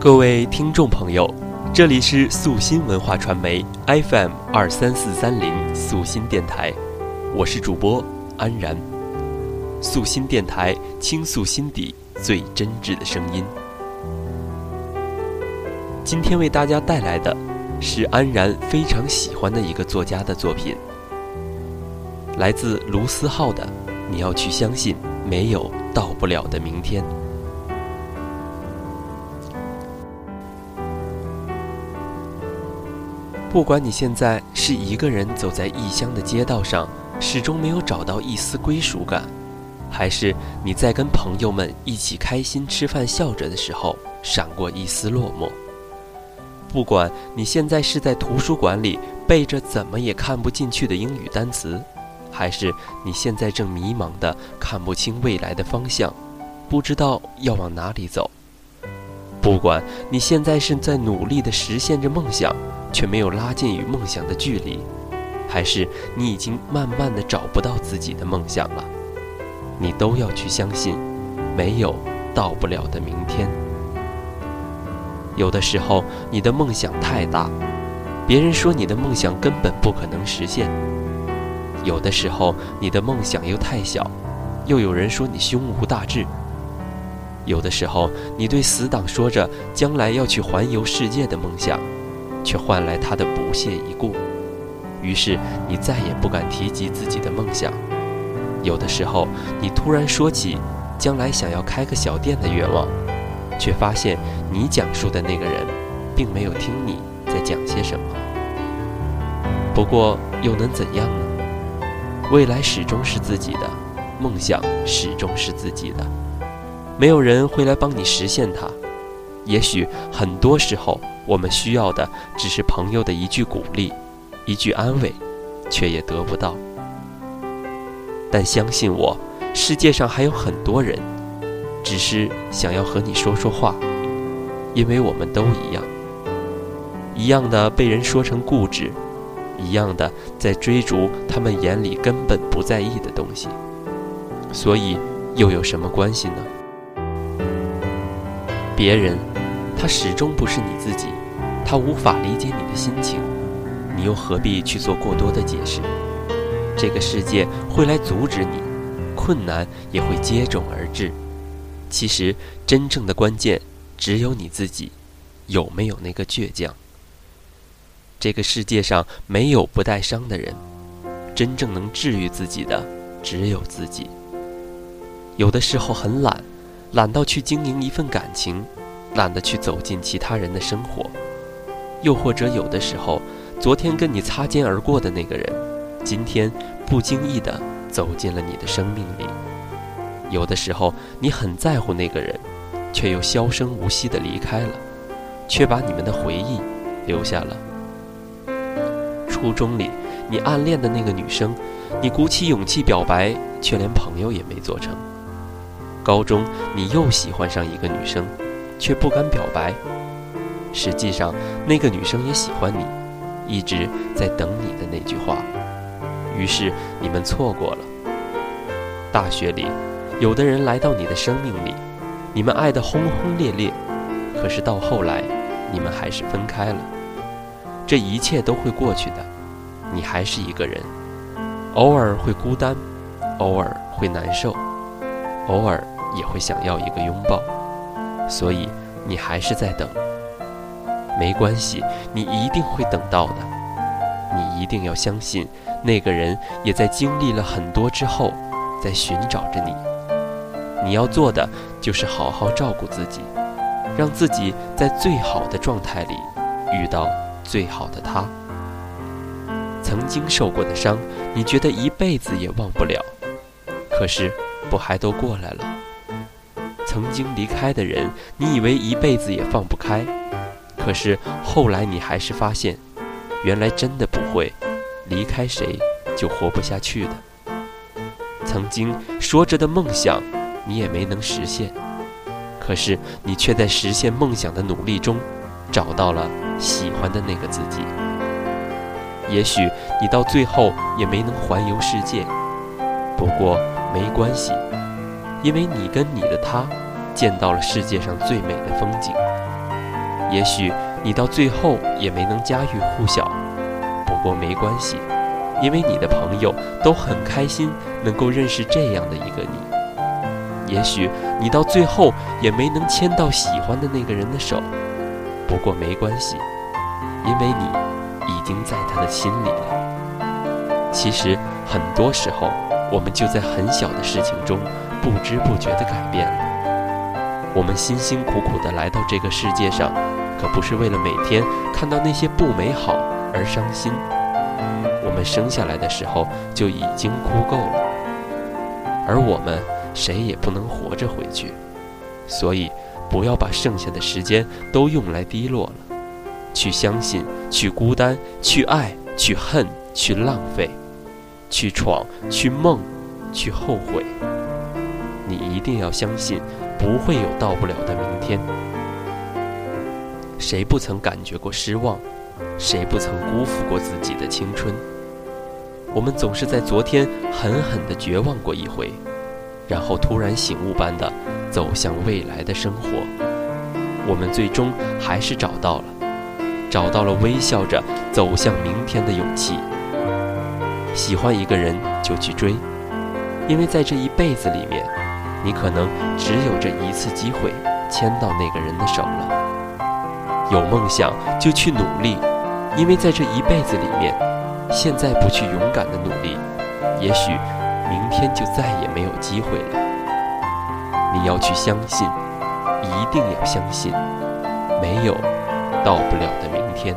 各位听众朋友，这里是素心文化传媒 FM 二三四三零素心电台，我是主播安然。素心电台倾诉心底最真挚的声音。今天为大家带来的是安然非常喜欢的一个作家的作品，来自卢思浩的《你要去相信没有到不了的明天》。不管你现在是一个人走在异乡的街道上，始终没有找到一丝归属感，还是你在跟朋友们一起开心吃饭笑着的时候闪过一丝落寞；不管你现在是在图书馆里背着怎么也看不进去的英语单词，还是你现在正迷茫的看不清未来的方向，不知道要往哪里走；不管你现在是在努力的实现着梦想。却没有拉近与梦想的距离，还是你已经慢慢的找不到自己的梦想了？你都要去相信，没有到不了的明天。有的时候，你的梦想太大，别人说你的梦想根本不可能实现；有的时候，你的梦想又太小，又有人说你胸无大志；有的时候，你对死党说着将来要去环游世界的梦想。却换来他的不屑一顾，于是你再也不敢提及自己的梦想。有的时候，你突然说起将来想要开个小店的愿望，却发现你讲述的那个人，并没有听你在讲些什么。不过又能怎样呢？未来始终是自己的，梦想始终是自己的，没有人会来帮你实现它。也许很多时候。我们需要的只是朋友的一句鼓励，一句安慰，却也得不到。但相信我，世界上还有很多人，只是想要和你说说话，因为我们都一样，一样的被人说成固执，一样的在追逐他们眼里根本不在意的东西，所以又有什么关系呢？别人。他始终不是你自己，他无法理解你的心情，你又何必去做过多的解释？这个世界会来阻止你，困难也会接踵而至。其实，真正的关键只有你自己，有没有那个倔强？这个世界上没有不带伤的人，真正能治愈自己的只有自己。有的时候很懒，懒到去经营一份感情。懒得去走进其他人的生活，又或者有的时候，昨天跟你擦肩而过的那个人，今天不经意的走进了你的生命里。有的时候，你很在乎那个人，却又销声无息的离开了，却把你们的回忆留下了。初中里，你暗恋的那个女生，你鼓起勇气表白，却连朋友也没做成。高中，你又喜欢上一个女生。却不敢表白。实际上，那个女生也喜欢你，一直在等你的那句话。于是你们错过了。大学里，有的人来到你的生命里，你们爱得轰轰烈烈，可是到后来，你们还是分开了。这一切都会过去的，你还是一个人，偶尔会孤单，偶尔会难受，偶尔也会想要一个拥抱。所以，你还是在等。没关系，你一定会等到的。你一定要相信，那个人也在经历了很多之后，在寻找着你。你要做的就是好好照顾自己，让自己在最好的状态里遇到最好的他。曾经受过的伤，你觉得一辈子也忘不了，可是，不还都过来了？曾经离开的人，你以为一辈子也放不开，可是后来你还是发现，原来真的不会，离开谁就活不下去的。曾经说着的梦想，你也没能实现，可是你却在实现梦想的努力中，找到了喜欢的那个自己。也许你到最后也没能环游世界，不过没关系。因为你跟你的他，见到了世界上最美的风景，也许你到最后也没能家喻户晓，不过没关系，因为你的朋友都很开心能够认识这样的一个你。也许你到最后也没能牵到喜欢的那个人的手，不过没关系，因为你已经在他的心里了。其实很多时候，我们就在很小的事情中不知不觉地改变了。我们辛辛苦苦地来到这个世界上，可不是为了每天看到那些不美好而伤心。我们生下来的时候就已经哭够了，而我们谁也不能活着回去。所以，不要把剩下的时间都用来低落了，去相信，去孤单，去爱，去恨，去浪费，去闯，去梦，去后悔。你一定要相信。不会有到不了的明天。谁不曾感觉过失望？谁不曾辜负过自己的青春？我们总是在昨天狠狠地绝望过一回，然后突然醒悟般的走向未来的生活。我们最终还是找到了，找到了微笑着走向明天的勇气。喜欢一个人就去追，因为在这一辈子里面。你可能只有这一次机会牵到那个人的手了。有梦想就去努力，因为在这一辈子里面，现在不去勇敢的努力，也许明天就再也没有机会了。你要去相信，一定要相信，没有到不了的明天。